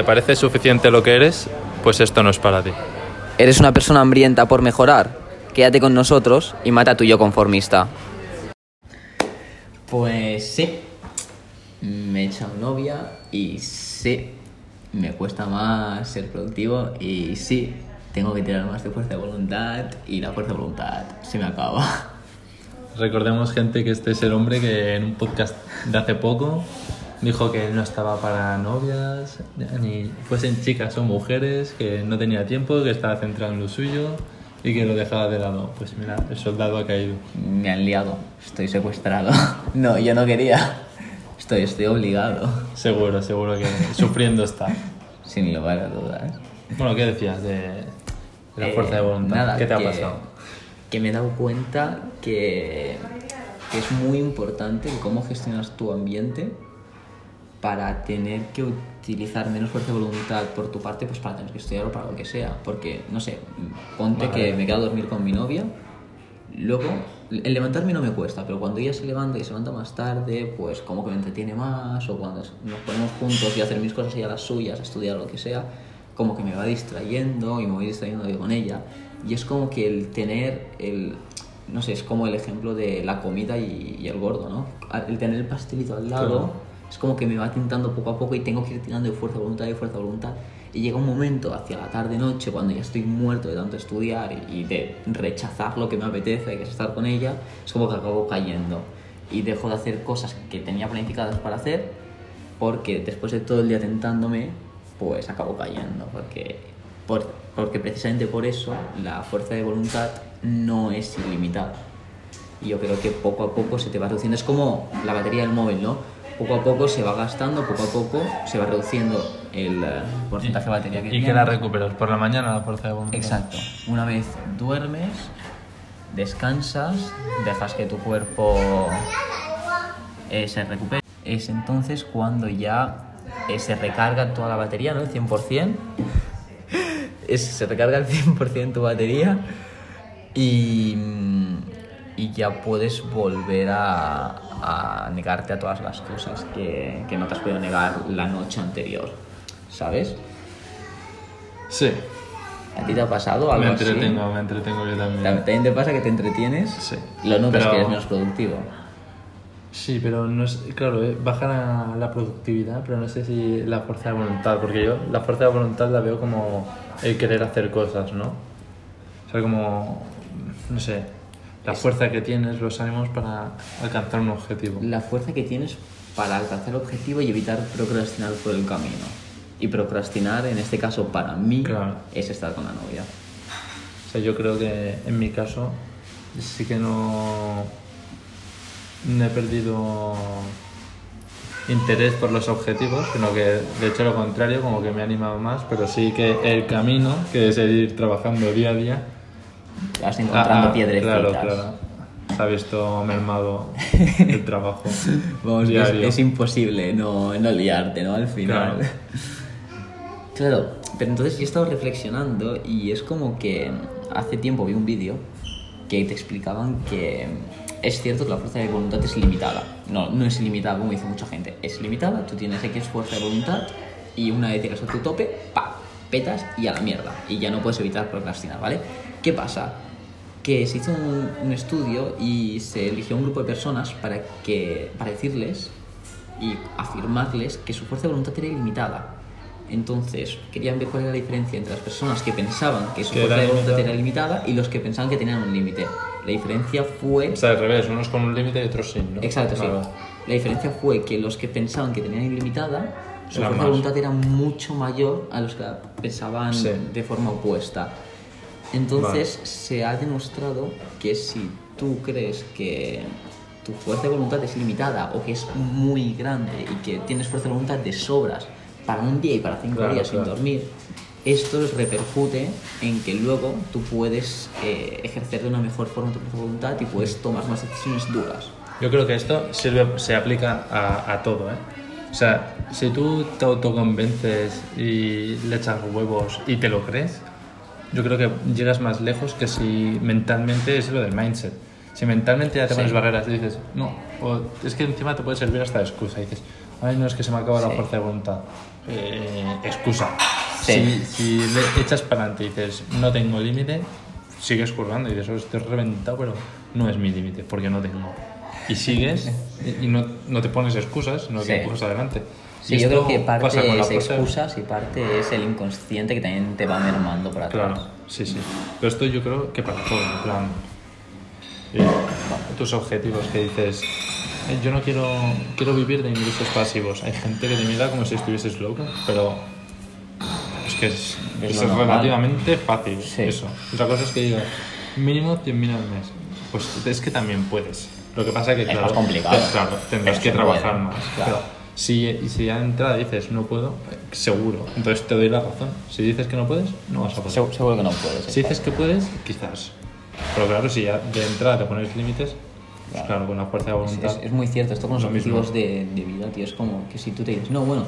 ¿te parece suficiente lo que eres? Pues esto no es para ti. ¿Eres una persona hambrienta por mejorar? Quédate con nosotros y mata a tu yo conformista. Pues sí, me he echado novia y sí, me cuesta más ser productivo y sí, tengo que tirar más de fuerza de voluntad y la fuerza de voluntad se me acaba. Recordemos, gente, que este es el hombre que en un podcast de hace poco dijo que él no estaba para novias, ni fuesen chicas o mujeres, que no tenía tiempo, que estaba centrado en lo suyo y que lo dejaba de lado. Pues mira, el soldado ha caído. Me han liado, estoy secuestrado. No, yo no quería. Estoy, estoy obligado. Seguro, seguro que sufriendo está. Sin lugar a dudas. Bueno, ¿qué decías de, de la Eh, fuerza de voluntad? nada, ¿Qué te ha que- pasado? Que me he dado cuenta que, que es muy importante cómo gestionas tu ambiente para tener que utilizar menos fuerza de voluntad por tu parte, pues para tener que estudiar o para lo que sea. Porque, no sé, ponte Vale. que me quedo a dormir con mi novia, luego el levantarme no me cuesta, pero cuando ella se levanta y se levanta más tarde, pues como que me entretiene más, o cuando nos ponemos juntos y hacer mis cosas y a las suyas, a estudiar lo que sea, como que me va distrayendo y me voy distrayendo yo con ella. Y es como que el tener el... No sé, es como el ejemplo de la comida y, y el gordo, ¿no? El tener el pastelito al lado Claro. Es como que me va tentando poco a poco y tengo que ir tirando de fuerza voluntad, de fuerza voluntad. Y llega un momento hacia la tarde-noche, cuando ya estoy muerto de tanto estudiar y de rechazar lo que me apetece, que es estar con ella, es como que acabo cayendo. Y dejo de hacer cosas que tenía planificadas para hacer, porque después de todo el día tentándome, pues acabo cayendo. Porque, por- porque precisamente por eso la fuerza de voluntad no es ilimitada. Y yo creo que poco a poco se te va reduciendo. Es como la batería del móvil, ¿no? Poco a poco se va gastando, poco a poco se va reduciendo el eh, porcentaje de batería que ¿Y tiene. que la recuperas? ¿Por la mañana la fuerza de voluntad? Exacto. Una vez duermes, descansas, dejas que tu cuerpo eh, se recupere. Es entonces cuando ya eh, se recarga toda la batería, ¿no? El 100%. Es, se recarga el 100% tu batería y, y ya puedes volver a, a negarte a todas las cosas que, que no te has podido negar la noche anterior, ¿sabes? Sí. ¿A ti te ha pasado algo Me así? entretengo, me entretengo yo también. ¿También te pasa que te entretienes? Sí. Lo notas Pero- que eres menos productivo. Sí, pero no es. Claro, eh, baja la, la productividad, pero no sé si la fuerza de voluntad, porque yo la fuerza de voluntad la veo como el querer hacer cosas, ¿no? O sea, como. No sé. La fuerza que tienes, los ánimos para alcanzar un objetivo. La fuerza que tienes para alcanzar el objetivo y evitar procrastinar por el camino. Y procrastinar, en este caso, para mí, Claro. es estar con la novia. O sea, yo creo que en mi caso sí que no, no he perdido interés por los objetivos, sino que de hecho lo contrario, como que me ha animado más, pero sí que el camino, que es el ir trabajando día a día, Vas encontrando ah, ah, piedrecitas. Claro, claro. Se ha visto mermado el trabajo. Vamos, es, es imposible no, no liarte, ¿no? Al final. Claro. Claro, pero entonces yo he estado reflexionando y es como que hace tiempo vi un vídeo que te explicaban que es cierto que la fuerza de voluntad es limitada. No, no es ilimitada como dice mucha gente. Es limitada, tú tienes X fuerza de voluntad y una vez llegas a tu tope, pa, petas y a la mierda. Y ya no puedes evitar procrastinar, ¿vale? ¿Qué pasa? que se hizo un, un estudio y se eligió un grupo de personas para, que, para decirles y afirmarles que su fuerza de voluntad era ilimitada. Entonces, querían ver cuál era la diferencia entre las personas que pensaban que su fuerza de voluntad era limitada y los que pensaban que tenían un límite. La diferencia fue... O sea, al revés, unos con un límite y otros sin, ¿no? Exacto, sí. La diferencia fue que los que pensaban que tenían ilimitada, su Era fuerza más. de voluntad era mucho mayor a los que pensaban Sí. de forma opuesta. Entonces se ha demostrado que si tú crees que tu fuerza de voluntad es limitada o que es muy grande y que tienes fuerza de voluntad de sobras para un día y para cinco Claro, días sin dormir, esto repercute en que luego tú puedes eh, ejercer de una mejor forma tu fuerza de voluntad y puedes tomar más decisiones duras. Yo creo que esto sirve, se aplica a, a todo, ¿eh? O sea, si tú te autoconvences y le echas huevos y te lo crees, yo creo que llegas más lejos que si mentalmente es lo del mindset. Si mentalmente ya te Sí. pones barreras y dices, no, o es que encima te puede servir hasta de excusa y dices, ay, no, es que se me acaba la Sí. fuerza de voluntad. eh, excusa. Sí. Si, si le echas para adelante y dices, no tengo límite, sigues currando y dices, "Oh, estoy reventado, pero no es mi límite, porque no tengo. Y sigues y no, no te pones excusas, sino que Sí. empujas adelante. Sí, yo creo que parte es excusas y parte es el inconsciente que también te va mermando por atrás. Claro, sí, sí. Pero esto yo creo que para todo, en plan. eh, tus objetivos que dices, "Eh, yo no quiero, quiero vivir de ingresos pasivos. Hay gente que te mira como si estuvieses loco, pero es que es, Es es relativamente fácil Sí. eso. Otra cosa es que digo, mínimo 100.000 al mes. Pues es que también puedes. Lo que pasa es que, Es claro, más complicado. te- claro, tendrás Pero que trabajar puede, más. claro. Pero si, si ya de entrada dices no puedo, seguro. Entonces te doy la razón. Si dices que no puedes, no vas a poder. Seguro, seguro que no puedes. Si dices que puedes, quizás. Pero claro, si ya de entrada te pones límites, pues Claro. con la fuerza de Es, voluntad. es- es muy cierto, esto con los Lo objetivos de, de vida, tío, es como que si tú te dices, no, bueno,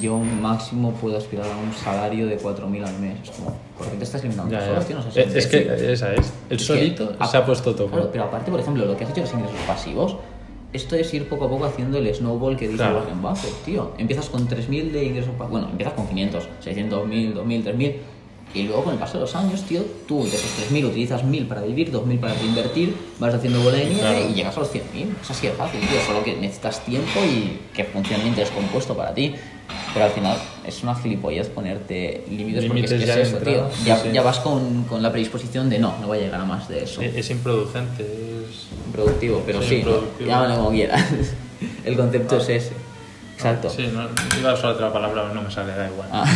yo máximo puedo aspirar a un salario de 4.000 al mes, es como, ¿por qué te estás limitando Ya, ya. tío? No seas Eh, es que esa es. El Es que- solito ah, se ha puesto todo. Claro, pero aparte, por ejemplo, lo que has hecho de los ingresos pasivos, esto es ir poco a poco haciendo el snowball que dice Claro. Warren Buffett, tío. Empiezas con 3.000 de ingresos bueno, empiezas con 500, 600, 1.000, 2.000, 3.000, y luego con el paso de los años, tío, tú de esos 3.000 utilizas 1.000 para vivir, 2.000 para reinvertir, vas haciendo bola de nieve Claro. y llegas a los 100.000. Es así de fácil, tío, solo que necesitas tiempo y que funcionalmente es compuesto para ti. Pero al final es una gilipollez ponerte límites porque es, que ya es eso, tío. Ya, sí. ya vas con, con la predisposición de no, no voy a llegar a más de eso Es, es improducente. Es... productivo, pero Sí, sí, llámalo como quieras. El concepto es ese. Exacto. Sí, no, iba a usar otra palabra, pero no me sale, da igual. Ah.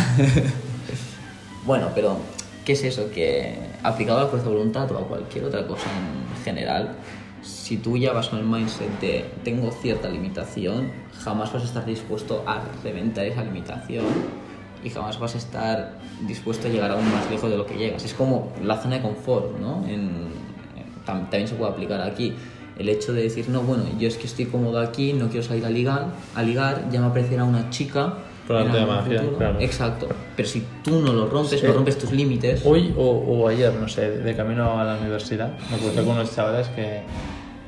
bueno, pero ¿qué es eso? Que aplicado a la fuerza de voluntad o a cualquier otra cosa en general, si tú ya vas con el mindset de tengo cierta limitación, jamás vas a estar dispuesto a reventar esa limitación y jamás vas a estar dispuesto a llegar aún más lejos de lo que llegas. Es como la zona de confort, ¿no? En- en- tam- también se puede aplicar aquí. El hecho de decir, no, bueno, yo es que estoy cómodo aquí, no quiero salir a ligar, a ligar ya me aparecerá una chica. Por arte en de algún magia, claro. Exacto. Pero si tú no lo rompes, Sí. no rompes tus límites. Hoy o, o ayer, no sé, de camino a la universidad, me crucé con unos chavales que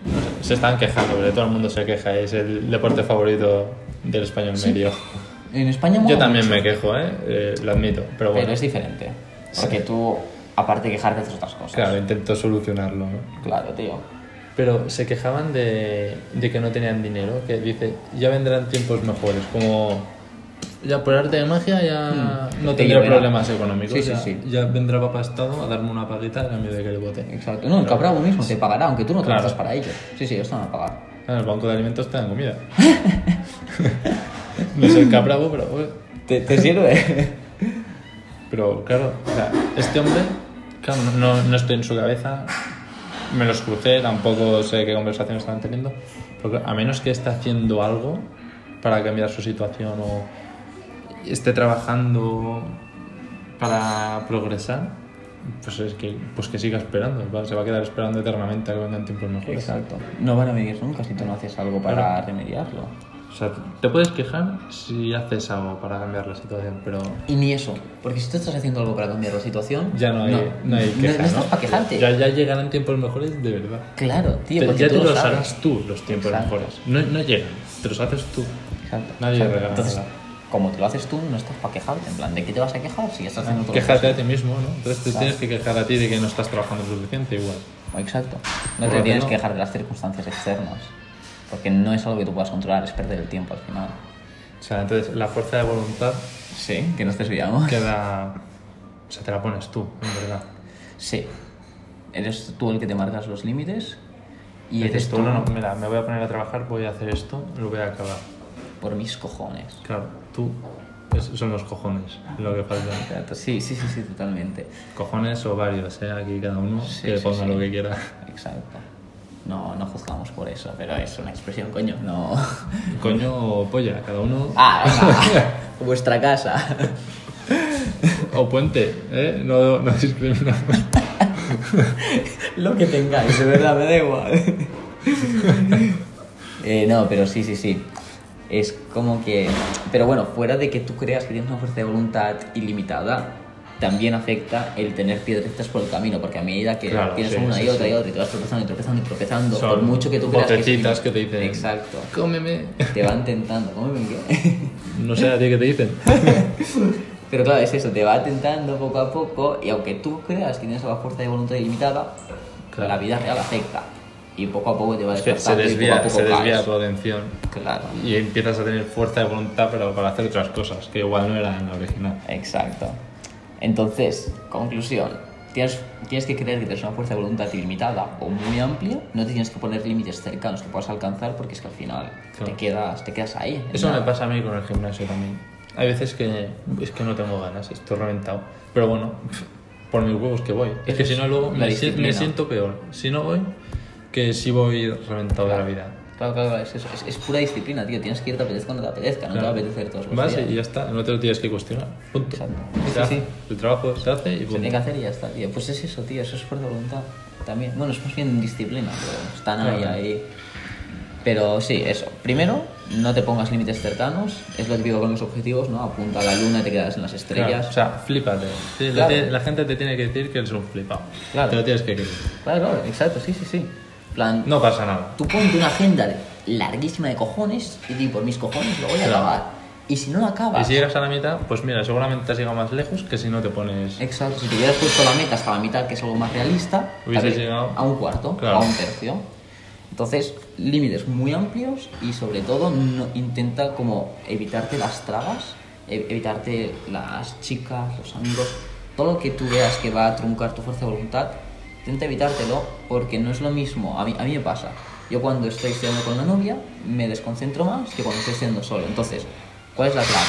no sé, se estaban quejando, pero todo el mundo se queja, es el deporte favorito del español medio. En España Yo también mucho, me quejo, ¿eh? Eh, lo admito, pero bueno, Pero es diferente. Porque tú, aparte de quejarte, haces otras cosas. claro, intento solucionarlo, ¿no? Claro, tío. Pero se quejaban de, de que no tenían dinero, que dice, ya vendrán tiempos mejores, como ya por arte de magia ya Hmm. no Te tendré lloverá. problemas económicos, Sí, sí, ya, sí. ya vendrá papá Estado a darme una paguita a cambio de que le vote. Exacto. No, el Capravo mismo te pagará, aunque tú no Claro. trabajas para ello. Sí, sí, ellos te van a pagar. En el banco de alimentos te dan comida. no soy capravo, pero, bueno. ¿Te, te sirve? pero claro, o sea, este hombre, claro, no, no estoy en su cabeza, me los crucé, tampoco sé qué conversación estaban teniendo, porque a menos que esté haciendo algo para cambiar su situación o esté trabajando para progresar, pues es que, pues que siga esperando, ¿va? se va a quedar esperando eternamente a que vengan tiempos mejores. Exacto. No van a venir nunca si tú no haces algo para Claro. remediarlo. O sea, te puedes quejar si haces algo para cambiar la situación, pero Y ni eso. Porque si tú estás haciendo algo para cambiar la situación, ya no hay, no, hay queja, no estás para quejarte. Ya, ya llegarán tiempos mejores de verdad. Claro, tío. Porque ya tú te lo los sabes. harás tú, los tiempos Exacto. mejores. No, no llegan, te los haces tú. Exacto. Nadie Exacto. regala Entonces. Como te lo haces tú, no estás para quejarte. En plan, ¿de qué te vas a quejar si estás haciendo todo lo Quéjate que a ti mismo, ¿no? Entonces te tienes que quejar a ti de que no estás trabajando suficiente igual. Exacto. No Por te tienes que quejar de las circunstancias externas. Porque no es algo que tú puedas controlar, es perder el tiempo al final. O sea, entonces la fuerza de voluntad Sí, que nos desviamos. queda... O sea, te la pones tú, en verdad. Sí. Eres tú el que te marcas los límites y eres tú, no, mira, me voy a poner a trabajar, voy a hacer esto, lo voy a acabar. por mis cojones. Claro, tú es- son los cojones lo que falta. Sí, sí, sí, sí, totalmente. Cojones o varios, ¿eh? Aquí cada uno Sí, que sí, ponga sí. lo que quiera. Exacto. No, no juzgamos por eso, pero es una expresión, coño. No. Coño o polla, cada uno. Ah. Vuestra casa. O puente, ¿eh? No, no discriminamos. Lo que tengáis, de verdad, me da igual. Eh, no, pero sí, sí, sí. Es como que... Pero bueno, fuera de que tú creas que tienes una fuerza de voluntad ilimitada, también afecta el tener piedritas por el camino, porque a medida que Claro, tienes sí, una sí, y otra sí. y otra y te vas tropezando y tropezando y tropezando, Son por mucho que tú creas que es- que te dicen- Exacto. Cómeme. Te van tentando, ¿cómo me qué? No sé a ti qué te dicen. Pero claro, es eso, te va tentando poco a poco y aunque tú creas que tienes la fuerza de voluntad ilimitada, Claro. la vida real afecta. Y poco a poco te va Es que se desgastando y poco desvía, a poco se desvía caes. tu atención. Claro, Y empiezas a tener fuerza de voluntad, pero para hacer otras cosas, que igual no era en la original. exacto. Entonces, conclusión. Tienes, tienes que creer que tienes una fuerza de voluntad ilimitada o muy amplia, no te tienes que poner límites cercanos que puedas alcanzar porque es que al final Claro. te, quedas, te quedas ahí. Eso me nada. pasa a mí con el gimnasio también. Hay veces que es que no tengo ganas, estoy reventado. Pero bueno, por mis huevos que voy. Es que si no luego me, me siento peor. Si no voy, que si voy reventado de la vida. Claro, claro, claro, es, eso, es, es pura disciplina, tío. Tienes que ir te apetezca o no te apetezca, no te va a Claro. apetecer todos los Vas días. y ya está, no te lo tienes que cuestionar. Punto. Exacto. Se Sí, hace. sí. El trabajo se hace y Se punto. tiene que hacer y ya está, tío. Pues es eso, tío, eso es fuerza de voluntad. También. Bueno, es más bien disciplina, pero están ahí, Claro. ahí. Pero sí, eso. Primero, no te pongas límites cercanos. Es lo típico con los objetivos, ¿no? Apunta a la luna y te quedas en las Claro, estrellas. o sea, flípate. Sí, la, Claro. te- la gente te tiene que decir que eres un flipado. Claro. Te lo tienes que creer. Claro, claro, exacto, sí, sí, sí. Plan, No pasa nada. tú ponte una agenda larguísima de cojones y di por mis cojones lo voy a Claro. acabar. Y si no lo Y acabas. si llegas a la mitad, pues mira, seguramente has llegado más lejos que si no te pones. Exacto, si te hubieras puesto la meta hasta la mitad, que es algo más realista, Hubieses llegado- a un cuarto Claro. a un tercio. Entonces, límites muy amplios y sobre todo no, intenta como evitarte las trabas, e- evitarte las chicas, los amigos, todo lo que tú veas que va a truncar tu fuerza de voluntad, intenta evitártelo porque no es lo mismo. A mí, a mí me pasa. Yo cuando estoy estudiando con la novia me desconcentro más que cuando estoy estudiando solo. Entonces, ¿cuál es la clave?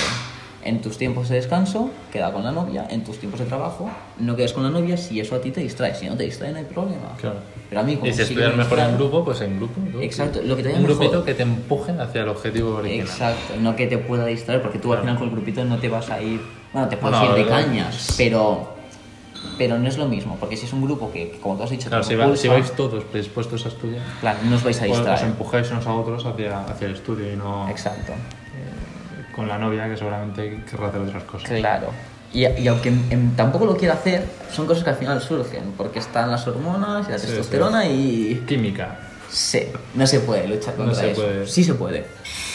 En tus tiempos de descanso, queda con la novia. En tus tiempos de trabajo, no quedes con la novia si eso a ti te distrae. Si no te distrae, no hay problema. Claro. Pero a mí, como Y si sí estudias me mejor en grupo, pues en grupo. ¿no? Exacto, lo que te Un grupito mejor. que te empuje hacia el objetivo original. Exacto, no que te pueda distraer, porque tú al Claro. final con el grupito no te vas a ir. Bueno, te puedes No, ir de cañas, pero. Pero no es lo mismo, porque si es un grupo que, que como tú has dicho, Claro, te si, va- si vais todos predispuestos a estudiar, claro, no os vais a pues os distraer. empujáis unos a otros hacia, hacia el estudio y no Exacto. con la novia que seguramente querrá hacer otras cosas. Claro. Y, y aunque em, tampoco lo quiera hacer, son cosas que al final surgen, porque están las hormonas y la Sí, testosterona y... Química. Sí, no se puede luchar contra se eso. puede. Sí se puede.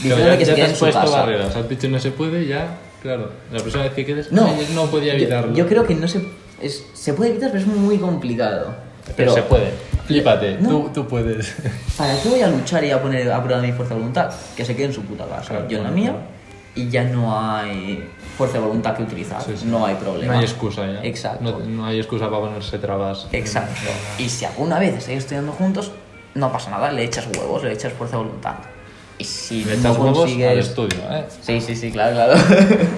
Claro, Diciendo ya, que se ya te quede has en puesto casa. barreras, has dicho no se puede, ya, claro. La próxima vez que quedes, No, "Ay, no podía yo- evitarlo. Yo, creo que no se... Es, se puede evitar, pero es muy complicado. Pero, se puede. Flípate, No. tú, tú puedes. ¿Para qué voy a luchar y a poner a prueba mi fuerza de voluntad? Que se quede en su puta casa. Claro, yo en la mía claro. y ya no hay fuerza de voluntad que utilizar. Sí, sí. No hay problema. No hay excusa ya. Exacto. No, no hay excusa para ponerse trabas. Exacto. Y si alguna vez estáis estudiando juntos, no pasa nada, le echas huevos, le echas fuerza de voluntad. Y si Le no echas huevos consigues... al estudio, ¿eh? Sí, sí, sí, claro, claro.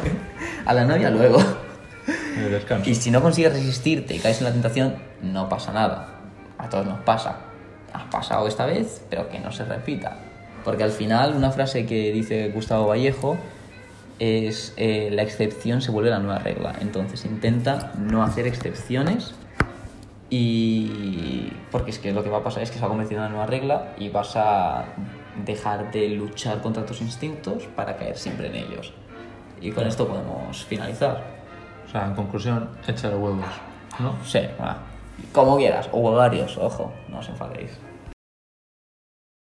a la novia luego. Y si no consigues resistirte y caes en la tentación, no pasa nada. A todos nos pasa. Ha pasado esta vez, pero que no se repita. Porque al final, una frase que dice Gustavo Vallejo es eh, la excepción se vuelve la nueva regla. Entonces intenta no hacer excepciones y porque es que lo que va a pasar es que se va a convertir en una nueva regla y vas a dejar de luchar contra tus instintos para caer siempre en ellos. Y con esto podemos finalizar. En conclusión, échale huevos, ¿no? Sí, va. Como quieras, o varios, ojo, no os enfadéis.